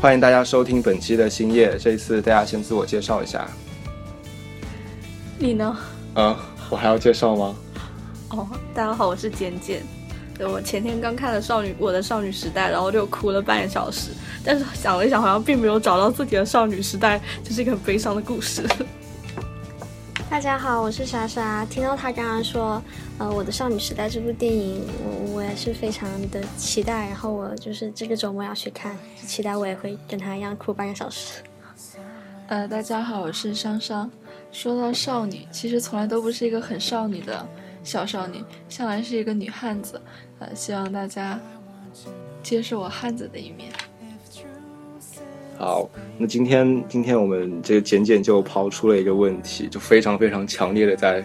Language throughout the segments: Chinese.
欢迎大家收听本期的星夜。这一次大家先自我介绍一下。你呢？嗯，我还要介绍吗？哦，大家好，我是简简。对我前天刚看了《少女我的少女时代》，然后就哭了半个小时。但是想了一想，好像并没有找到自己的少女时代，就是一个很悲伤的故事。大家好，我是莎莎。听到他刚刚说，呃，《我的少女时代》这部电影，我我也是非常的期待。然后我就是这个周末要去看，期待我也会跟他一样哭半个小时。呃，大家好，我是商商。说到少女，其实从来都不是一个很少女的小少女，向来是一个女汉子。呃，希望大家接受我汉子的一面。好，那今天今天我们这个简简就抛出了一个问题，就非常非常强烈的在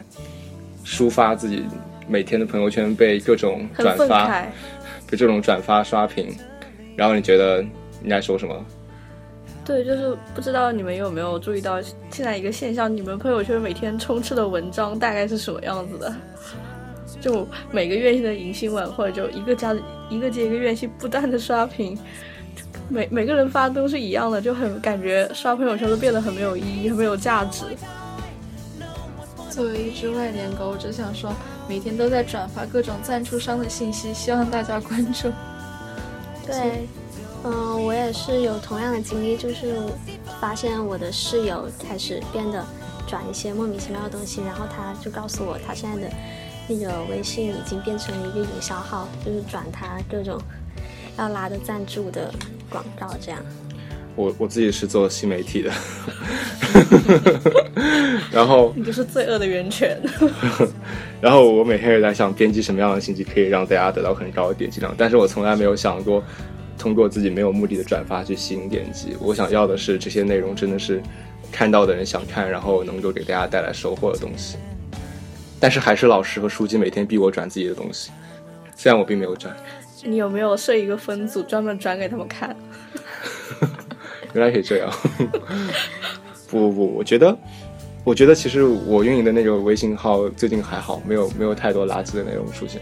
抒发自己每天的朋友圈被各种转发，被这种转发刷屏，然后你觉得应该说什么？对，就是不知道你们有没有注意到现在一个现象，你们朋友圈每天充斥的文章大概是什么样子的？就每个院系的迎新晚会，就一个加一个接一个院系不断的刷屏。每每个人发都是一样的，就很感觉刷朋友圈都变得很没有意义，很没有价值。作为一只外联狗，我只想说，每天都在转发各种赞助商的信息，希望大家关注。对，嗯，我也是有同样的经历，就是发现我的室友开始变得转一些莫名其妙的东西，然后他就告诉我，他现在的那个微信已经变成了一个营销号，就是转他各种要拉的赞助的。广告这样，我我自己是做新媒体的，然后你就是罪恶的源泉。然后我每天也在想编辑什么样的信息可以让大家得到很高的点击量，但是我从来没有想过通过自己没有目的的转发去吸引点击。我想要的是这些内容真的是看到的人想看，然后能够给大家带来收获的东西。但是还是老师和书记每天逼我转自己的东西，虽然我并没有转。你有没有设一个分组，专门转给他们看？原来可以这样。不不不，我觉得，我觉得其实我运营的那个微信号最近还好，没有没有太多垃圾的内容出现。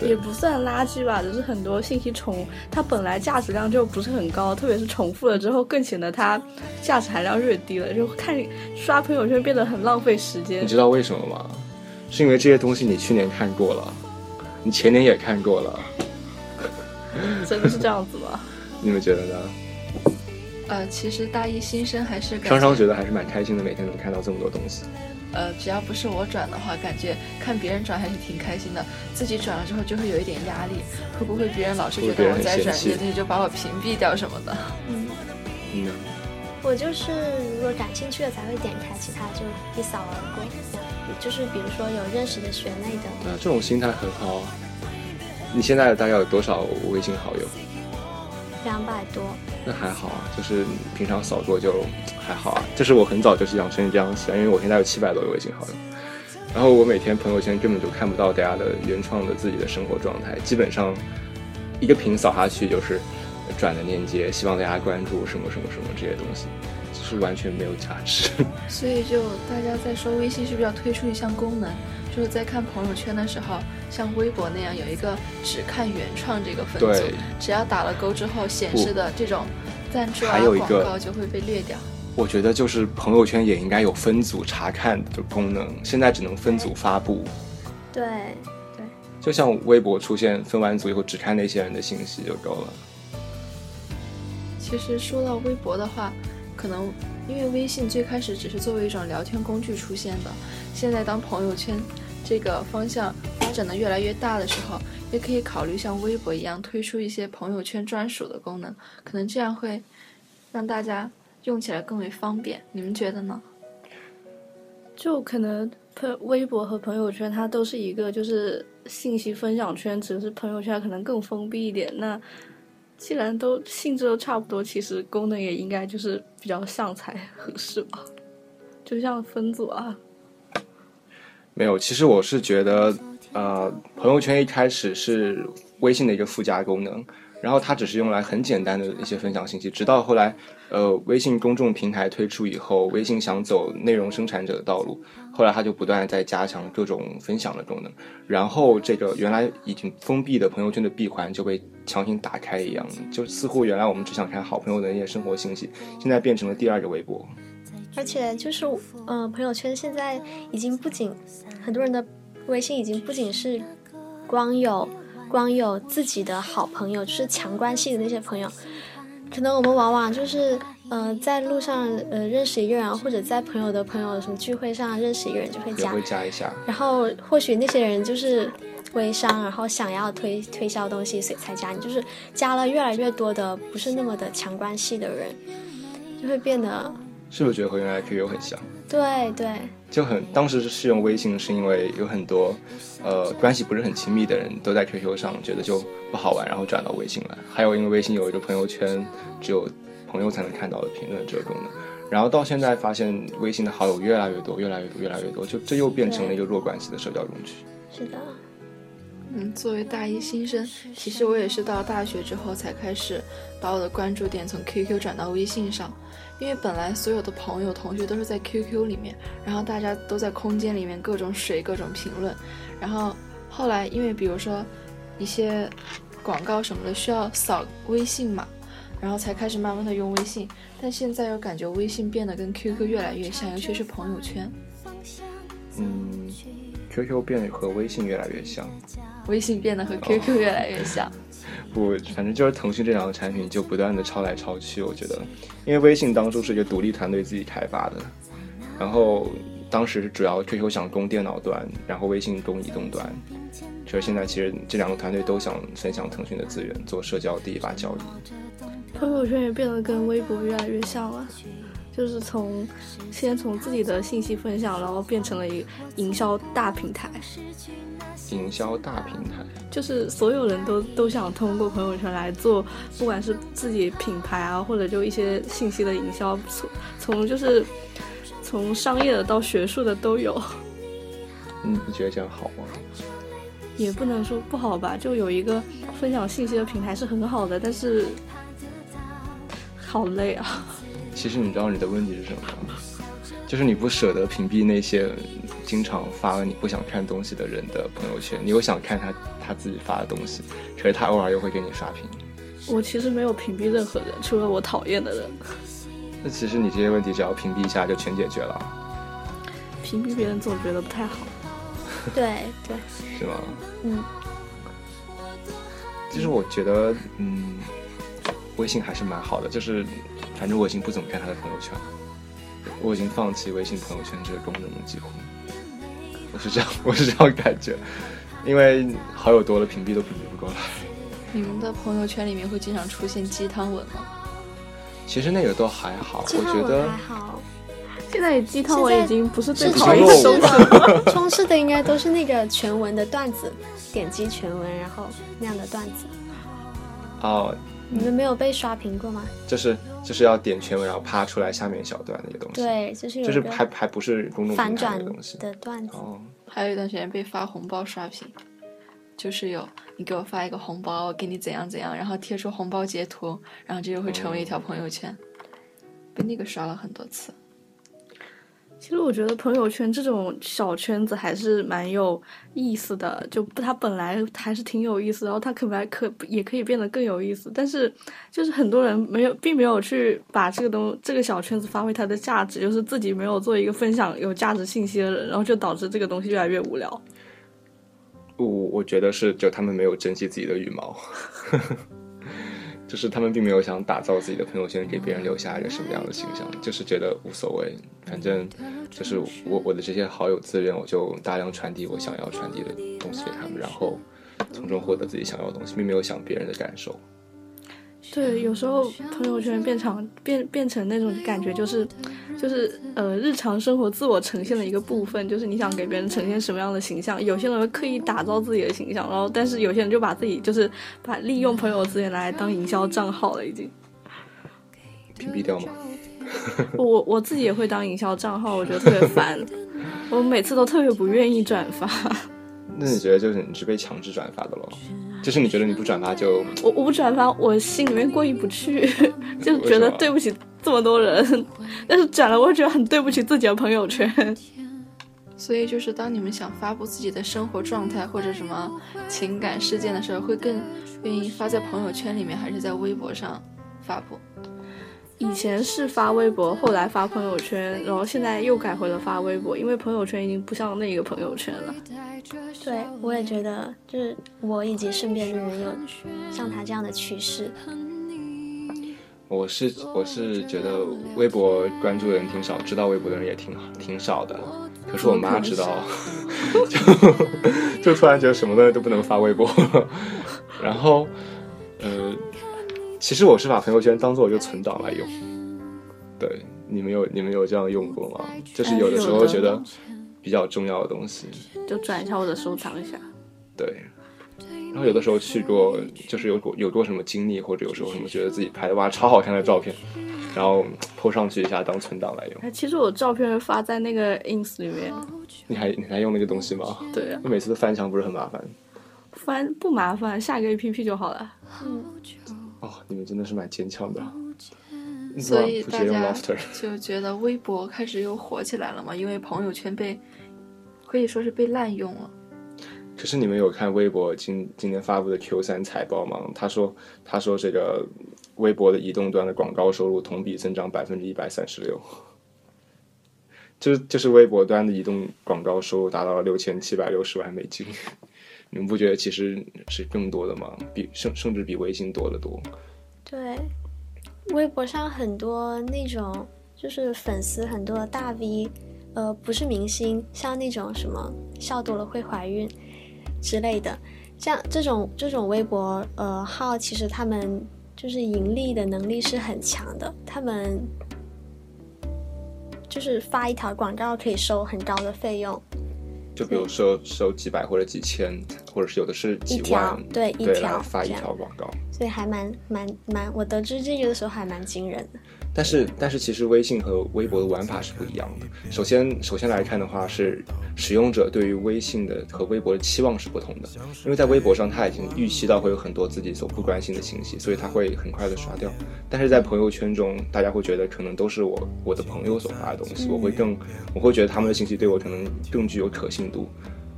也不算垃圾吧，只是很多信息重，它本来价值量就不是很高，特别是重复了之后，更显得它价值含量越低了。就看刷朋友圈变得很浪费时间。你知道为什么吗？是因为这些东西你去年看过了。你前年也看过了，真的是这样子吗？你们觉得呢？呃，其实大一新生还是双双觉得还是蛮开心的，每天能看到这么多东西。呃，只要不是我转的话，感觉看别人转还是挺开心的。自己转了之后就会有一点压力，会不会别人老是觉得我在转这些东西就把我屏蔽掉什么的？嗯嗯，我就是如果感兴趣的才会点开，其他就一扫而过。就是比如说有认识的学妹的，对啊，这种心态很好。你现在大概有多少微信好友？两百多。那还好啊，就是平常扫过就还好啊。就是我很早就是养成这样习惯，因为我现在有七百多个微信好友。然后我每天朋友圈根本就看不到大家的原创的自己的生活状态，基本上一个屏扫下去就是转的链接，希望大家关注什么什么什么这些东西。是完全没有价值，所以就大家在说微信是不是要推出一项功能，就是在看朋友圈的时候，像微博那样有一个只看原创这个分组，只要打了勾之后显示的这种赞助啊广告就会被略掉。我觉得就是朋友圈也应该有分组查看的功能，现在只能分组发布。对对，就像微博出现分完组以后只看那些人的信息就够了。其实说到微博的话。可能因为微信最开始只是作为一种聊天工具出现的，现在当朋友圈这个方向发展的越来越大的时候，也可以考虑像微博一样推出一些朋友圈专属的功能，可能这样会让大家用起来更为方便。你们觉得呢？就可能朋微博和朋友圈它都是一个就是信息分享圈，只是朋友圈可能更封闭一点。那既然都性质都差不多，其实功能也应该就是比较像才合适吧，就像分组啊。没有，其实我是觉得，呃，朋友圈一开始是微信的一个附加功能，然后它只是用来很简单的一些分享信息，直到后来，呃，微信公众平台推出以后，微信想走内容生产者的道路，后来它就不断在加强各种分享的功能，然后这个原来已经封闭的朋友圈的闭环就被强行打开一样，就似乎原来我们只想看好朋友的那些生活信息，现在变成了第二个微博。而且就是，呃，朋友圈现在已经不仅很多人的微信已经不仅是光有光有自己的好朋友，就是强关系的那些朋友，可能我们往往就是呃在路上呃认识一个人，或者在朋友的朋友什么聚会上认识一个人就会加。会，加一下，然后或许那些人就是微商，然后想要推推销东西，所以才加你，就是加了越来越多的不是那么的强关系的人，就会变得是不是觉得和原来 QQ 很像？对对。就很当时是用微信，是因为有很多，呃，关系不是很亲密的人都在 QQ 上，觉得就不好玩，然后转到微信来。还有因为微信有一个朋友圈，只有朋友才能看到的评论这个功能。然后到现在发现微信的好友越来越多，越来越多，越来越多，就这又变成了一个弱关系的社交工具。是的，嗯，作为大一新生，其实我也是到大学之后才开始把我的关注点从 QQ 转到微信上，因为本来所有的朋友、同学都是在 QQ 里面，然后大家都在空间里面各种水、各种评论，然后后来因为比如说一些广告什么的需要扫微信嘛，然后才开始慢慢的用微信，但现在又感觉微信变得跟 QQ 越来越像，尤其是朋友圈，嗯，QQ 变得和微信越来越像。微信变得和 QQ 越来越像。不，反正就是腾讯这两个产品就不断的抄来抄去，我觉得，因为微信当初是一个独立团队自己开发的，然后当时主要 QQ 想攻电脑端，然后微信攻移动端，就是现在其实这两个团队都想分享腾讯的资源，做社交第一把交椅。朋友圈也变得跟微博越来越像了，就是从先从自己的信息分享，然后变成了一个营销大平台，营销大平台，就是所有人都都想通过朋友圈来做，不管是自己品牌啊，或者就一些信息的营销，从从就是从商业的到学术的都有，嗯，你觉得这样好吗？也不能说不好吧，就有一个分享信息的平台是很好的，但是好累啊。其实你知道你的问题是什么吗？就是你不舍得屏蔽那些经常发了你不想看东西的人的朋友圈，你又想看他他自己发的东西，可是他偶尔又会给你刷屏。我其实没有屏蔽任何人，除了我讨厌的人。那其实你这些问题只要屏蔽一下就全解决了，屏蔽别人总觉得不太好。对对，是吗？嗯，其实我觉得，嗯，微信还是蛮好的，就是反正我已经不怎么看他的朋友圈了，我已经放弃微信朋友圈这个功能了，几乎。我是这样，我是这样感觉，因为好友多了，屏蔽都屏蔽不过来。你们的朋友圈里面会经常出现鸡汤文吗？其实那个都还好，我觉得还好，现在鸡汤文已经不是最是讨厌的东西了。充斥的应该都是那个全文的段子，点击全文然后那样的段子。哦，你们没有被刷屏过吗？就是就是要点全文，然后啪出来下面一小段那个东西，，对，就是有就是还还不是公众反转的东西。的段子。哦，还有一段时间被发红包刷屏，就是有你给我发一个红包，我给你怎样怎样，然后贴出红包截图，然后这就会成为一条朋友圈，被那个刷了很多次。其实我觉得朋友圈这种小圈子还是蛮有意思的，就它本来还是挺有意思，然后它可来可也可以变得更有意思，但是就是很多人没有，并没有去把这个东这个小圈子发挥它的价值，就是自己没有做一个分享有价值信息的人，然后就导致这个东西越来越无聊。我我觉得是就他们没有珍惜自己的羽毛，就是他们并没有想打造自己的朋友圈，给别人留下一个什么样的形象，就是觉得无所谓，反正就是我我的这些好友资源，我就大量传递我想要传递的东西给他们，然后从中获得自己想要的东西，并没有想别人的感受。对，有时候朋友圈变成变变成那种感觉，就是就是呃日常生活自我呈现的一个部分，就是你想给别人呈现什么样的形象，有些人会刻意打造自己的形象，然后但是有些人就把自己就是把利用朋友资源来当营销账号了，已经。屏蔽掉吗？我我自己也会当营销账号，我觉得特别烦，我每次都特别不愿意转发。那你觉得就是你是被强制转发的咯？就是你觉得你不转发就我我不转发，我心里面过意不去，就觉得对不起这么多人。但是转了，我觉得很对不起自己的朋友圈。所以就是当你们想发布自己的生活状态或者什么情感事件的时候，会更愿意发在朋友圈里面，还是在微博上发布？以前是发微博，后来发朋友圈，然后现在又改回了发微博，因为朋友圈已经不像那个朋友圈了。对，我也觉得，就是我以及身边的人有像他这样的趋势。我是我是觉得微博关注的人挺少，知道微博的人也挺挺少的。可是我妈知道，就 就突然觉得什么东西都不能发微博，然后呃。其实我是把朋友圈当做一个存档来用，对，你们有你们有这样用过吗？就是有的时候觉得比较重要的东西，就转一下或者收藏一下。对，然后有的时候去过，就是有过有过什么经历，或者有时候什么觉得自己拍的哇超好看的照片，然后 po 上去一下当存档来用。哎，其实我照片发在那个 ins 里面。你还你还用那个东西吗？对啊。每次都翻墙不是很麻烦？翻不麻烦，下一个 app 就好了。嗯。哦，你们真的是蛮坚强的，所以大家就觉得微博开始又火起来了嘛？因为朋友圈被可以说是被滥用了。可是你们有看微博今今天发布的 Q 三财报吗？他说他说这个微博的移动端的广告收入同比增长百分之一百三十六，就是就是微博端的移动广告收入达到了六千七百六十万美金。你们不觉得其实是更多的吗？比甚甚至比微信多得多。对，微博上很多那种就是粉丝很多的大 V，呃，不是明星，像那种什么笑多了会怀孕之类的，这样这种这种微博呃号，其实他们就是盈利的能力是很强的，他们就是发一条广告可以收很高的费用。就比如说收几百或者几千，或者是有的是几万，对一条发一条广告，所以还蛮蛮蛮，我得知这个的时候还蛮惊人的。但是，但是其实微信和微博的玩法是不一样的。首先，首先来看的话，是使用者对于微信的和微博的期望是不同的。因为在微博上，他已经预期到会有很多自己所不关心的信息，所以他会很快的刷掉。但是在朋友圈中，大家会觉得可能都是我我的朋友所发的东西，我会更我会觉得他们的信息对我可能更具有可信度。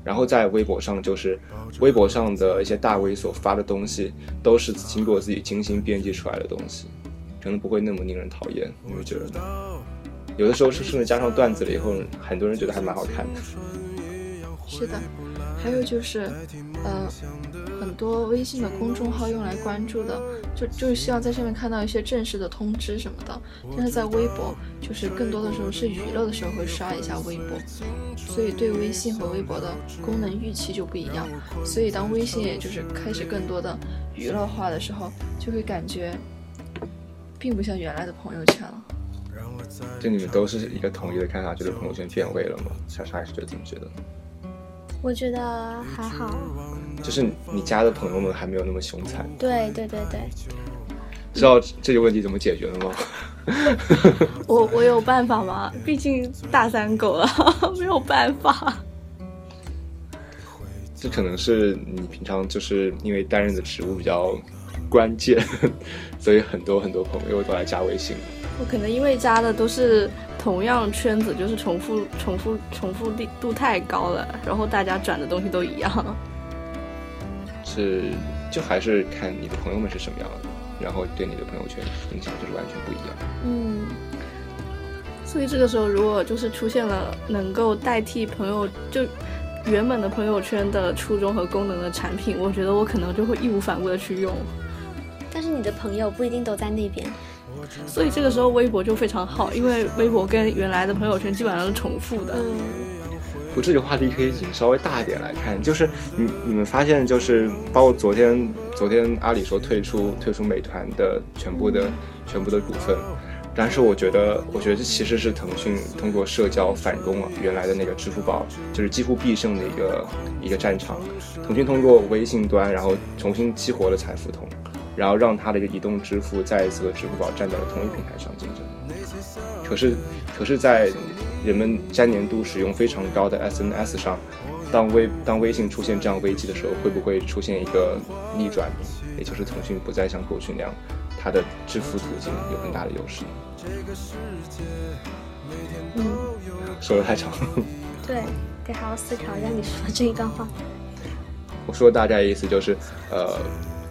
然后在微博上，就是微博上的一些大 V 所发的东西，都是经过自己精心编辑出来的东西。可能不会那么令人讨厌，你会觉得？有的时候是甚至加上段子了以后，很多人觉得还蛮好看的。是的，还有就是，嗯，很多微信的公众号用来关注的，就就是希望在上面看到一些正式的通知什么的。但是在微博，就是更多的时候是娱乐的时候会刷一下微博，所以对微信和微博的功能预期就不一样。所以当微信也就是开始更多的娱乐化的时候，就会感觉。并不像原来的朋友圈了。就你们都是一个统一的看法，觉得朋友圈变味了吗？莎莎还是觉得怎么觉得？我觉得还好。就是你加的朋友们还没有那么凶残。对对对对。知道这个问题怎么解决了吗？我我有办法吗？毕竟大三狗了，没有办法。这可能是你平常就是因为担任的职务比较。关键，所以很多很多朋友都来加微信。我可能因为加的都是同样圈子，就是重复、重复、重复度太高了，然后大家转的东西都一样。是，就还是看你的朋友们是什么样的，然后对你的朋友圈影响就是完全不一样。嗯。所以这个时候，如果就是出现了能够代替朋友就。原本的朋友圈的初衷和功能的产品，我觉得我可能就会义无反顾的去用。但是你的朋友不一定都在那边，所以这个时候微博就非常好，因为微博跟原来的朋友圈基本上是重复的。不，这个话题可以引稍微大一点来看，就是你你们发现，就是包括昨天昨天阿里说退出退出美团的全部的全部的股份。但是我觉得，我觉得这其实是腾讯通过社交反攻了原来的那个支付宝，就是几乎必胜的一个一个战场。腾讯通过微信端，然后重新激活了财付通，然后让它的一个移动支付再一次和支付宝站在了同一平台上竞争。可是，可是在人们粘粘度使用非常高的 SNS 上，当微当微信出现这样危机的时候，会不会出现一个逆转？也就是腾讯不再像过去那样，它的支付途径有很大的优势。嗯，说的太长了。对，得好好思考一下你说的这一段话。我说大概意思就是，呃，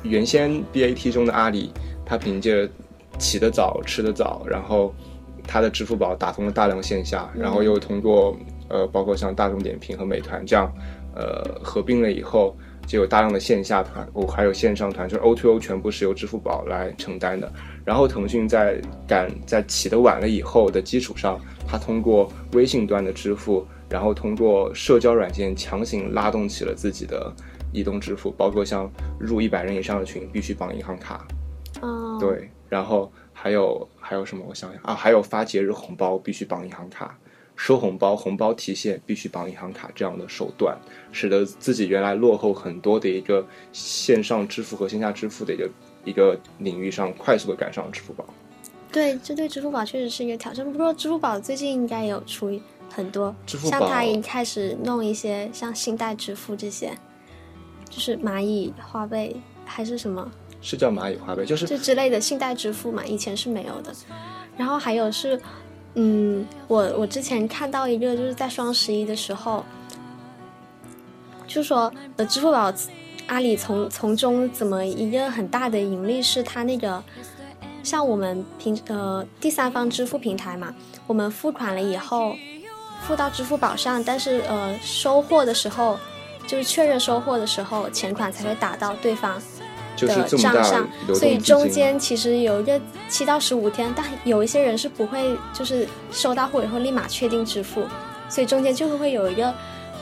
原先 BAT 中的阿里，它凭借起得早、吃得早，然后它的支付宝打通了大量线下，然后又通过呃，包括像大众点评和美团这样，呃，合并了以后。就有大量的线下团，哦，还有线上团，就是 O2O 全部是由支付宝来承担的。然后腾讯在赶在起得晚了以后的基础上，它通过微信端的支付，然后通过社交软件强行拉动起了自己的移动支付，包括像入一百人以上的群必须绑银行卡，哦，对，然后还有还有什么？我想想啊，还有发节日红包必须绑银行卡。收红包，红包提现必须绑银行卡，这样的手段，使得自己原来落后很多的一个线上支付和线下支付的一个一个领域上，快速的赶上了支付宝。对，这对支付宝确实是一个挑战。不过支付宝最近应该有出很多，像它已经开始弄一些像信贷支付这些，就是蚂蚁花呗还是什么？是叫蚂蚁花呗，就是这之类的信贷支付嘛，以前是没有的。然后还有是。嗯，我我之前看到一个，就是在双十一的时候，就说呃，支付宝、阿里从从中怎么一个很大的盈利是它那个，像我们平呃第三方支付平台嘛，我们付款了以后，付到支付宝上，但是呃收货的时候，就是确认收货的时候，钱款才会打到对方。的账上，所以中间其实有一个七到十五天，但有一些人是不会，就是收到货以后立马确定支付，所以中间就会有一个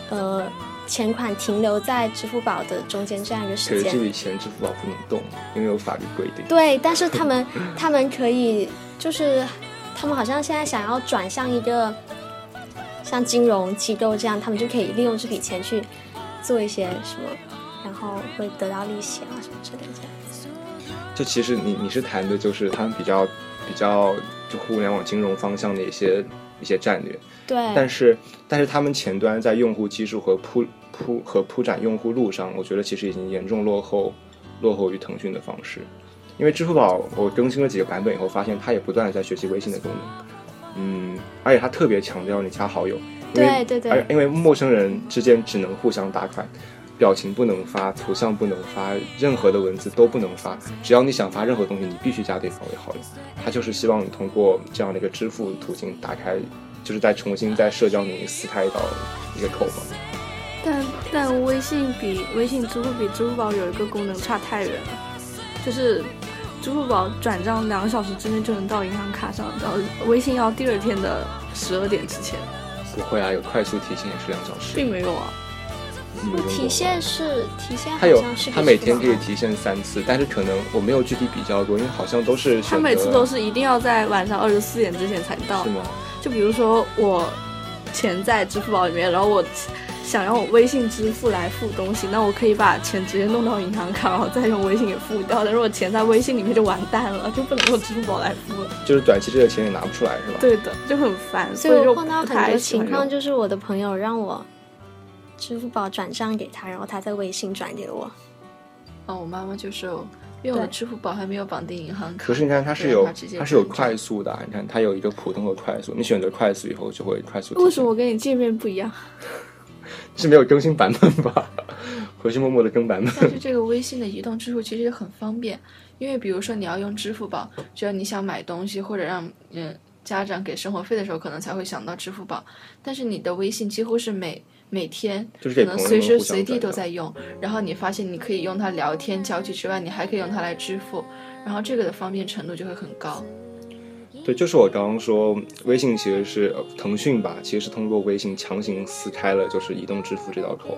呃钱款停留在支付宝的中间这样一个时间。这笔钱支付宝不能动，因为有法律规定。对，但是他们 他们可以，就是他们好像现在想要转向一个像金融机构这样，他们就可以利用这笔钱去做一些什么。然后会得到利息啊什么之类的。就其实你你是谈的就是他们比较比较就互联网金融方向的一些一些战略。对。但是但是他们前端在用户基数和铺铺和铺展用户路上，我觉得其实已经严重落后落后于腾讯的方式。因为支付宝我更新了几个版本以后，发现它也不断的在学习微信的功能。嗯，而且它特别强调你加好友。对对对。而因为陌生人之间只能互相打款。表情不能发，图像不能发，任何的文字都不能发。只要你想发任何东西，你必须加对方为好友。他就是希望你通过这样的一个支付途径打开，就是再重新在社交里撕开一道一个口嘛。但但微信比微信支付比支付宝有一个功能差太远了，就是支付宝转账两个小时之内就能到银行卡上，然后微信要第二天的十二点之前。不会啊，有快速提现也是两小时。并没有啊。提现是提现，他有他每天可以提现三次，但是可能我没有具体比较过，因为好像都是他每次都是一定要在晚上二十四点之前才到，是吗？就比如说我钱在支付宝里面，然后我想让我微信支付来付东西，那我可以把钱直接弄到银行卡，然后再用微信给付掉。但如果钱在微信里面就完蛋了，就不能用支付宝来付了。就是短期这个钱也拿不出来，是吧？对的，就很烦。所以我碰到很多情况，就是我的朋友让我。支付宝转账给他，然后他在微信转给我。哦，我妈妈就是，因为我的支付宝还没有绑定银行卡。可是你看，它是有，它是有快速的。你看，它有一个普通和快速，你选择快速以后就会快速。为什么我跟你界面不一样？是没有更新版本吧？回去默默的更版本。但是这个微信的移动支付其实很方便，因为比如说你要用支付宝，只要你想买东西或者让嗯家长给生活费的时候，可能才会想到支付宝。但是你的微信几乎是每每天可能随时随地都在用，然后你发现你可以用它聊天交际之外，你还可以用它来支付，然后这个的方便程度就会很高。对，就是我刚刚说，微信其实是腾讯吧，其实是通过微信强行撕开了就是移动支付这道口。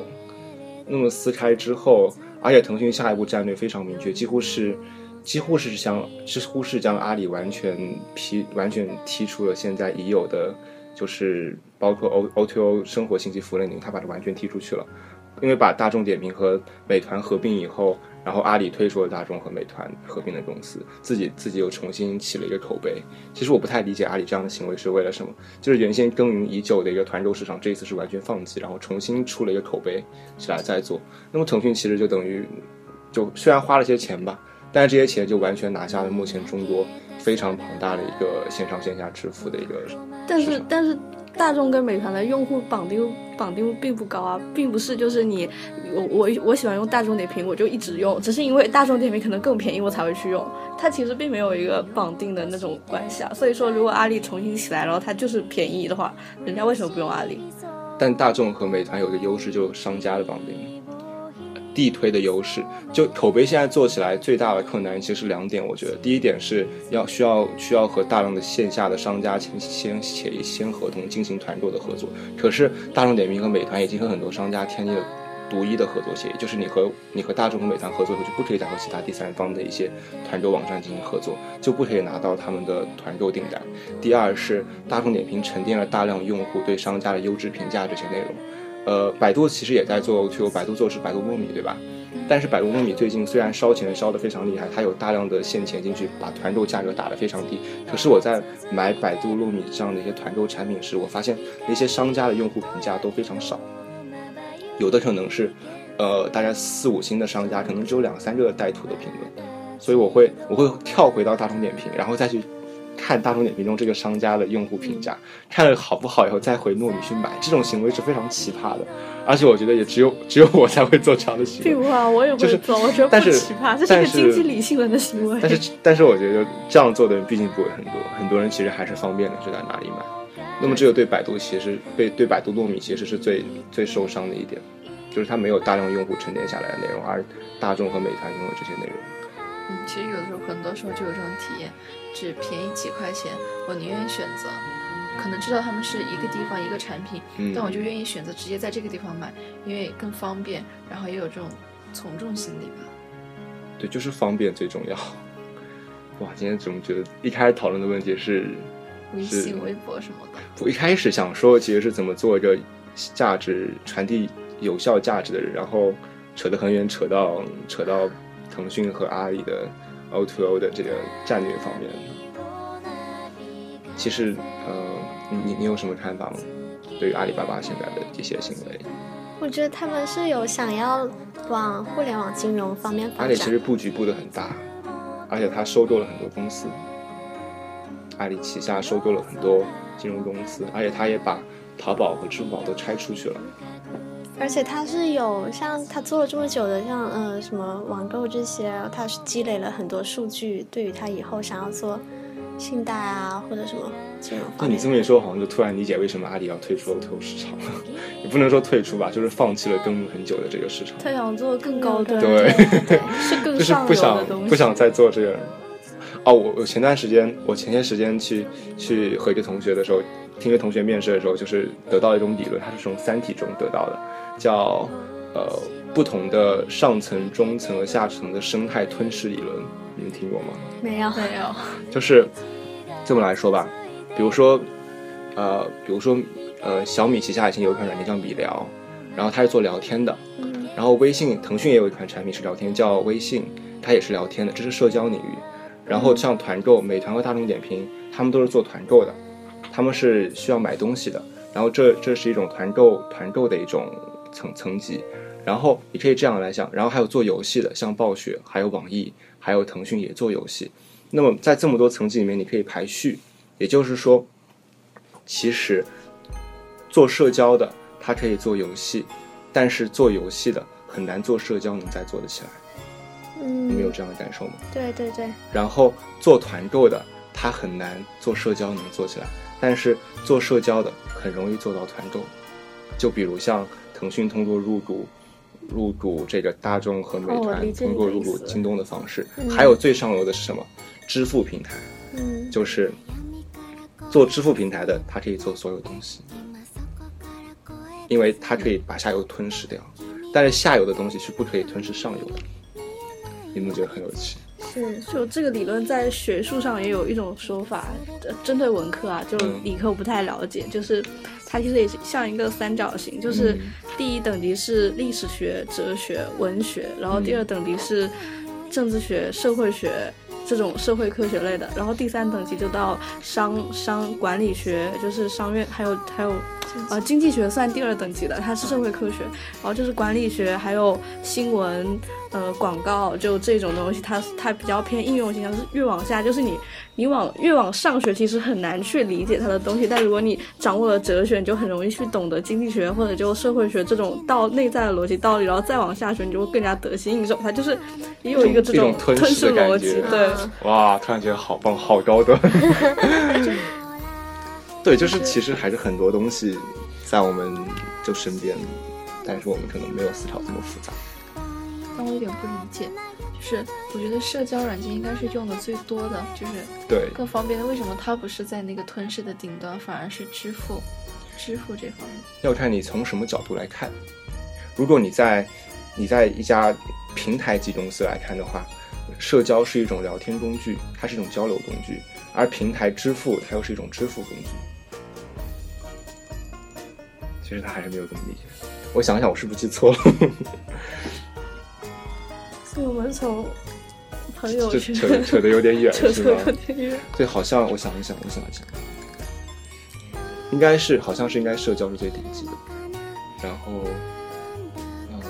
那么撕开之后，而且腾讯下一步战略非常明确，几乎是几乎是将几乎是将阿里完全踢完全踢出了现在已有的。就是包括 O O T O 生活信息服务类领域，它把它完全踢出去了，因为把大众点评和美团合并以后，然后阿里退出了大众和美团合并的公司，自己自己又重新起了一个口碑。其实我不太理解阿里这样的行为是为了什么，就是原先耕耘已久的一个团购市场，这一次是完全放弃，然后重新出了一个口碑起来再做。那么腾讯其实就等于，就虽然花了些钱吧，但是这些钱就完全拿下了目前中国非常庞大的一个线上线下支付的一个。但是但是。大众跟美团的用户绑定绑定并不高啊，并不是就是你我我我喜欢用大众点评，我就一直用，只是因为大众点评可能更便宜，我才会去用。它其实并没有一个绑定的那种关系啊。所以说，如果阿里重新起来，然后它就是便宜的话，人家为什么不用阿里？但大众和美团有个优势，就是商家的绑定。地推的优势，就口碑现在做起来最大的困难其实是两点，我觉得第一点是要需要需要和大量的线下的商家签先协议签合同进行团购的合作，可是大众点评和美团已经和很多商家签订了独一的合作协议，就是你和你和大众和美团合作后就不可以再和其他第三方的一些团购网站进行合作，就不可以拿到他们的团购订单。第二是大众点评沉淀了大量用户对商家的优质评价这些内容。呃，百度其实也在做 O2O，百度做是百度糯米，对吧？但是百度糯米最近虽然烧钱烧得非常厉害，它有大量的现钱进去，把团购价格打得非常低。可是我在买百度糯米这样的一些团购产品时，我发现那些商家的用户评价都非常少，有的可能是，呃，大概四五星的商家，可能只有两三个带图的评论。所以我会我会跳回到大众点评，然后再去。看大众点评中这个商家的用户评价，看了好不好以后再回糯米去买，这种行为是非常奇葩的，而且我觉得也只有 只有我才会做这样的行为。并不啊，我也会做，我觉得不奇葩，这是一个经济理性人的行为。但是但是我觉得这样做的人毕竟不会很多，很多人其实还是方便的，就在哪里买。那么这个对百度其实被对百度糯米其实是最最受伤的一点，就是它没有大量用户沉淀下来的内容，而大众和美团拥有这些内容。嗯，其实有的时候很多时候就有这种体验。只便宜几块钱，我宁愿选择，可能知道他们是一个地方一个产品，但我就愿意选择直接在这个地方买，因为更方便，然后也有这种从众心理吧。对，就是方便最重要。哇，今天怎么觉得一开始讨论的问题是微信、微博什么的？我一开始想说，其实是怎么做一个价值传递有效价值的人，然后扯得很远，扯到扯到腾讯和阿里的。O to O 的这个战略方面，其实，呃，你你有什么看法吗？对于阿里巴巴现在的这些行为，我觉得他们是有想要往互联网金融方面发展。阿里其实布局布的很大，而且他收购了很多公司，阿里旗下收购了很多金融公司，而且他也把淘宝和支付宝都拆出去了。而且他是有像他做了这么久的，像呃什么网购这些，他是积累了很多数据，对于他以后想要做信贷啊或者什么金融。那你这么一说，好像就突然理解为什么阿里要退出 O2O 市场了。也不能说退出吧，就是放弃了耕耘很久的这个市场。他想做更高端，对，是更就是不想不想再做这个。哦，我我前段时间，我前些时间去去和一个同学的时候，听一个同学面试的时候，就是得到一种理论，它是从《三体》中得到的。叫呃不同的上层、中层和下层的生态吞噬理论，你们听过吗？没有，没有。就是这么来说吧，比如说呃，比如说呃，小米旗下已经有一款软件叫米聊，然后它是做聊天的。嗯。然后微信、腾讯也有一款产品是聊天，叫微信，它也是聊天的，这是社交领域。然后像团购，美团和大众点评，他们都是做团购的，他们是需要买东西的。然后这这是一种团购团购的一种。层层级，然后你可以这样来想，然后还有做游戏的，像暴雪，还有网易，还有腾讯也做游戏。那么在这么多层级里面，你可以排序，也就是说，其实做社交的它可以做游戏，但是做游戏的很难做社交能再做得起来。嗯，你们有这样的感受吗？对对对。然后做团购的，它很难做社交能做起来，但是做社交的很容易做到团购。就比如像。腾讯通过入股入股这个大众和美团，通过入股京东的方式，还有最上游的是什么？支付平台，嗯，就是做支付平台的，它可以做所有东西，因为它可以把下游吞噬掉，但是下游的东西是不可以吞噬上游的。你们觉得很有趣？是，就这个理论在学术上也有一种说法，针对文科啊，就理科我不太了解，就是。它其实也是像一个三角形，就是第一等级是历史学、哲学、文学，然后第二等级是政治学、社会学这种社会科学类的，然后第三等级就到商商管理学，就是商院，还有还有呃经济学算第二等级的，它是社会科学，然后就是管理学，还有新闻。呃，广告就这种东西，它它比较偏应用型，是越往下，就是你你往越往上学，其实很难去理解它的东西。但如果你掌握了哲学，你就很容易去懂得经济学或者就社会学这种到内在的逻辑道理，然后再往下学，你就会更加得心应手。它就是也有一个这种吞噬逻辑，对。哇，突然觉得好棒，好高端。对，就是其实还是很多东西在我们就身边，但是我们可能没有思考这么复杂。但我有点不理解，就是我觉得社交软件应该是用的最多的，就是对更方便的。为什么它不是在那个吞噬的顶端，反而是支付？支付这方面要看你从什么角度来看。如果你在你在一家平台级公司来看的话，社交是一种聊天工具，它是一种交流工具，而平台支付它又是一种支付工具。其实他还是没有这么理解。我想想，我是不是记错了？我们从朋友圈扯扯的有点远，是吗？对，好像我想一想，我想一想，应该是，好像是应该社交是最顶级的。然后，嗯，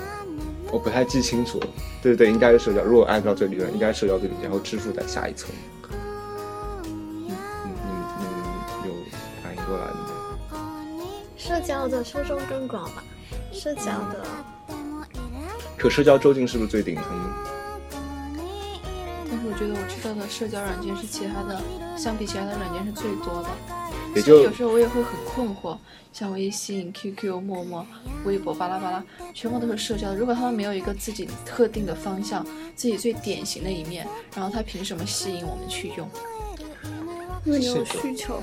我不太记清楚了。对对对，应该是社交。如果按照这理论，应该社交最顶级，然后支付在下一层。嗯，你你你有反应过来吗？社交的受众更广吧？社交的。可社交究竟是不是最顶层呢？但是我觉得我知道的社交软件是其他的，相比其他的软件是最多的。也就有时候我也会很困惑，像微信、QQ、陌陌、微博、巴拉巴拉，全部都是社交的。如果他们没有一个自己特定的方向，自己最典型的一面，然后他凭什么吸引我们去用？因为有需求。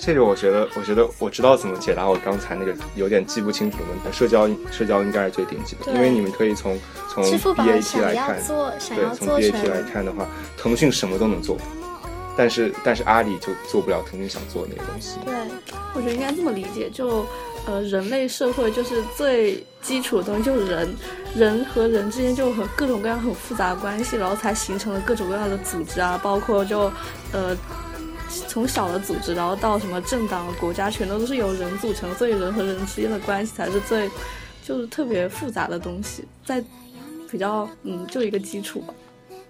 这个我觉得，我觉得我知道怎么解答我刚才那个有点记不清楚的问题。社交社交应该是最顶级的，因为你们可以从从 BAT 来看，对，从 BAT 来看的话，腾讯什么都能做，但是但是阿里就做不了腾讯想做的那个东西。对，我觉得应该这么理解，就呃，人类社会就是最基础的东西，就是人，人和人之间就和各种各样很复杂的关系，然后才形成了各种各样的组织啊，包括就呃。从小的组织，然后到什么政党、国家，全都都是由人组成，所以人和人之间的关系才是最，就是特别复杂的东西，在比较嗯，就一个基础吧。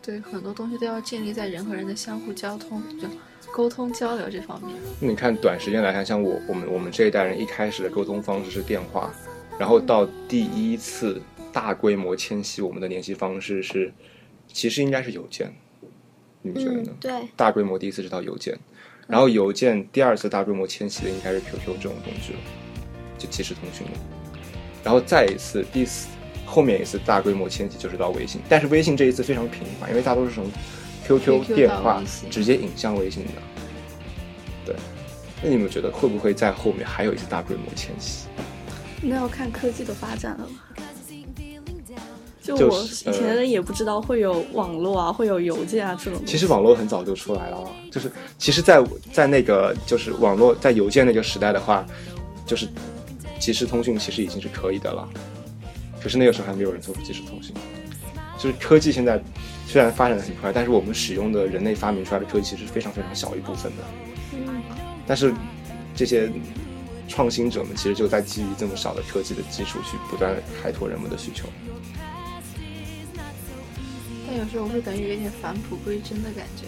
对，很多东西都要建立在人和人的相互交通、就沟通交流这方面。你看，短时间来看，像我我们我们这一代人一开始的沟通方式是电话，然后到第一次大规模迁徙，我们的联系方式是，其实应该是邮件。你们觉得呢？对，大规模第一次知道邮件。然后邮件第二次大规模迁徙的应该是 QQ 这种工具了，就即时通讯了。然后再一次第四后面一次大规模迁徙就是到微信，但是微信这一次非常频繁，因为大多是从 QQ 电话直接引向微信的。对，那你们觉得会不会在后面还有一次大规模迁徙？那要看科技的发展了。就我以前也不知道会有网络啊，会有邮件啊这种。其实网络很早就出来了，就是其实，在在那个就是网络在邮件那个时代的话，就是即时通讯其实已经是可以的了。可是那个时候还没有人做出即时通讯。就是科技现在虽然发展的很快，但是我们使用的人类发明出来的科技其实非常非常小一部分的。嗯。但是这些创新者们其实就在基于这么少的科技的基础去不断开拓人们的需求。有时候我会感觉有点返璞归真的感觉，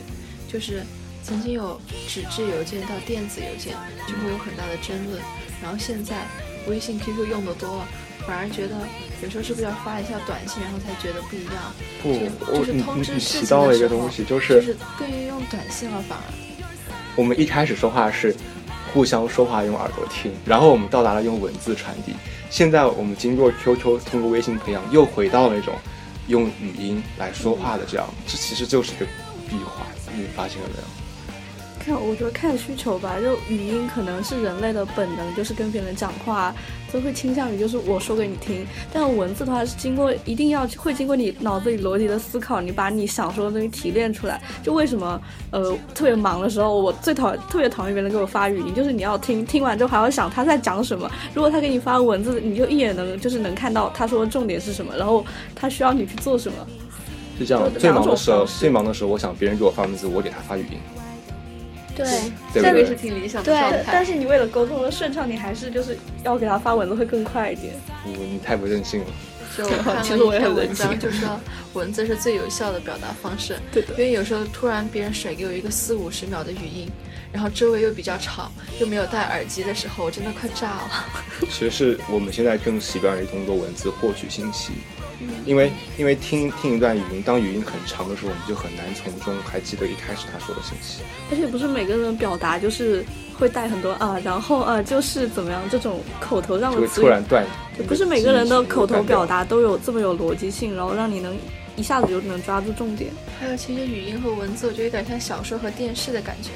就是曾经有纸质邮件到电子邮件就会有很大的争论，然后现在微信、QQ 用的多了，反而觉得有时候是不是要发一下短信，然后才觉得不一样？不，就是通知事情的时候，就是更愿意用短信了，反而。我们一开始说话是互相说话用耳朵听，然后我们到达了用文字传递，现在我们经过 QQ 通过微信培养，又回到了那种。用语音来说话的这样，这其实就是一个闭环，你发现了没有？看，我觉得看需求吧。就语音可能是人类的本能，就是跟别人讲话，就会倾向于就是我说给你听。但文字的话是经过一定要会经过你脑子里逻辑的思考，你把你想说的东西提炼出来。就为什么呃特别忙的时候，我最讨特别讨厌别人给我发语音，就是你要听听完之后还要想他在讲什么。如果他给你发文字，你就一眼能就是能看到他说的重点是什么，然后他需要你去做什么。是这样，最忙的时候，最忙的时候，我想别人给我发文字，我给他发语音。对，这个是挺理想的状态。但是你为了沟通的顺畅，你还是就是要给他发文字会更快一点。你你太不任性了。就 其实我也很文章，就说 文字是最有效的表达方式。对的。因为有时候突然别人甩给我一个四五十秒的语音，然后周围又比较吵，又没有戴耳机的时候，我真的快炸了。其实是我们现在更习惯于通过文字获取信息。因为因为听听一段语音，当语音很长的时候，我们就很难从中还记得一开始他说的信息。而且不是每个人表达就是会带很多啊，然后啊就是怎么样这种口头上的词，突然断。不是每个人的口头表达都有这么有逻辑性，然后让你能一下子就能抓住重点。还有其实语音和文字，我觉得有点像小说和电视的感觉。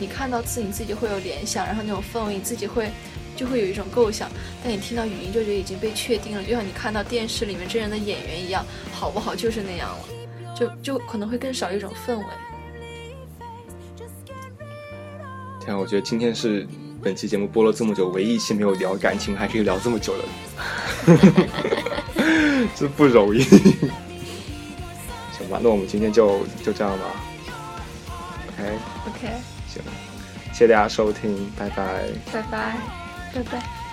你看到字，你自己会有联想，然后那种氛围，你自己会。就会有一种构想，但你听到语音就觉得已经被确定了，就像你看到电视里面真人的演员一样，好不好就是那样了，就就可能会更少一种氛围。天啊，我觉得今天是本期节目播了这么久，唯一一期没有聊感情，还可以聊这么久的，这不容易。行吧，那我们今天就就这样吧。OK OK，行，谢谢大家收听，拜拜，拜拜。拜拜。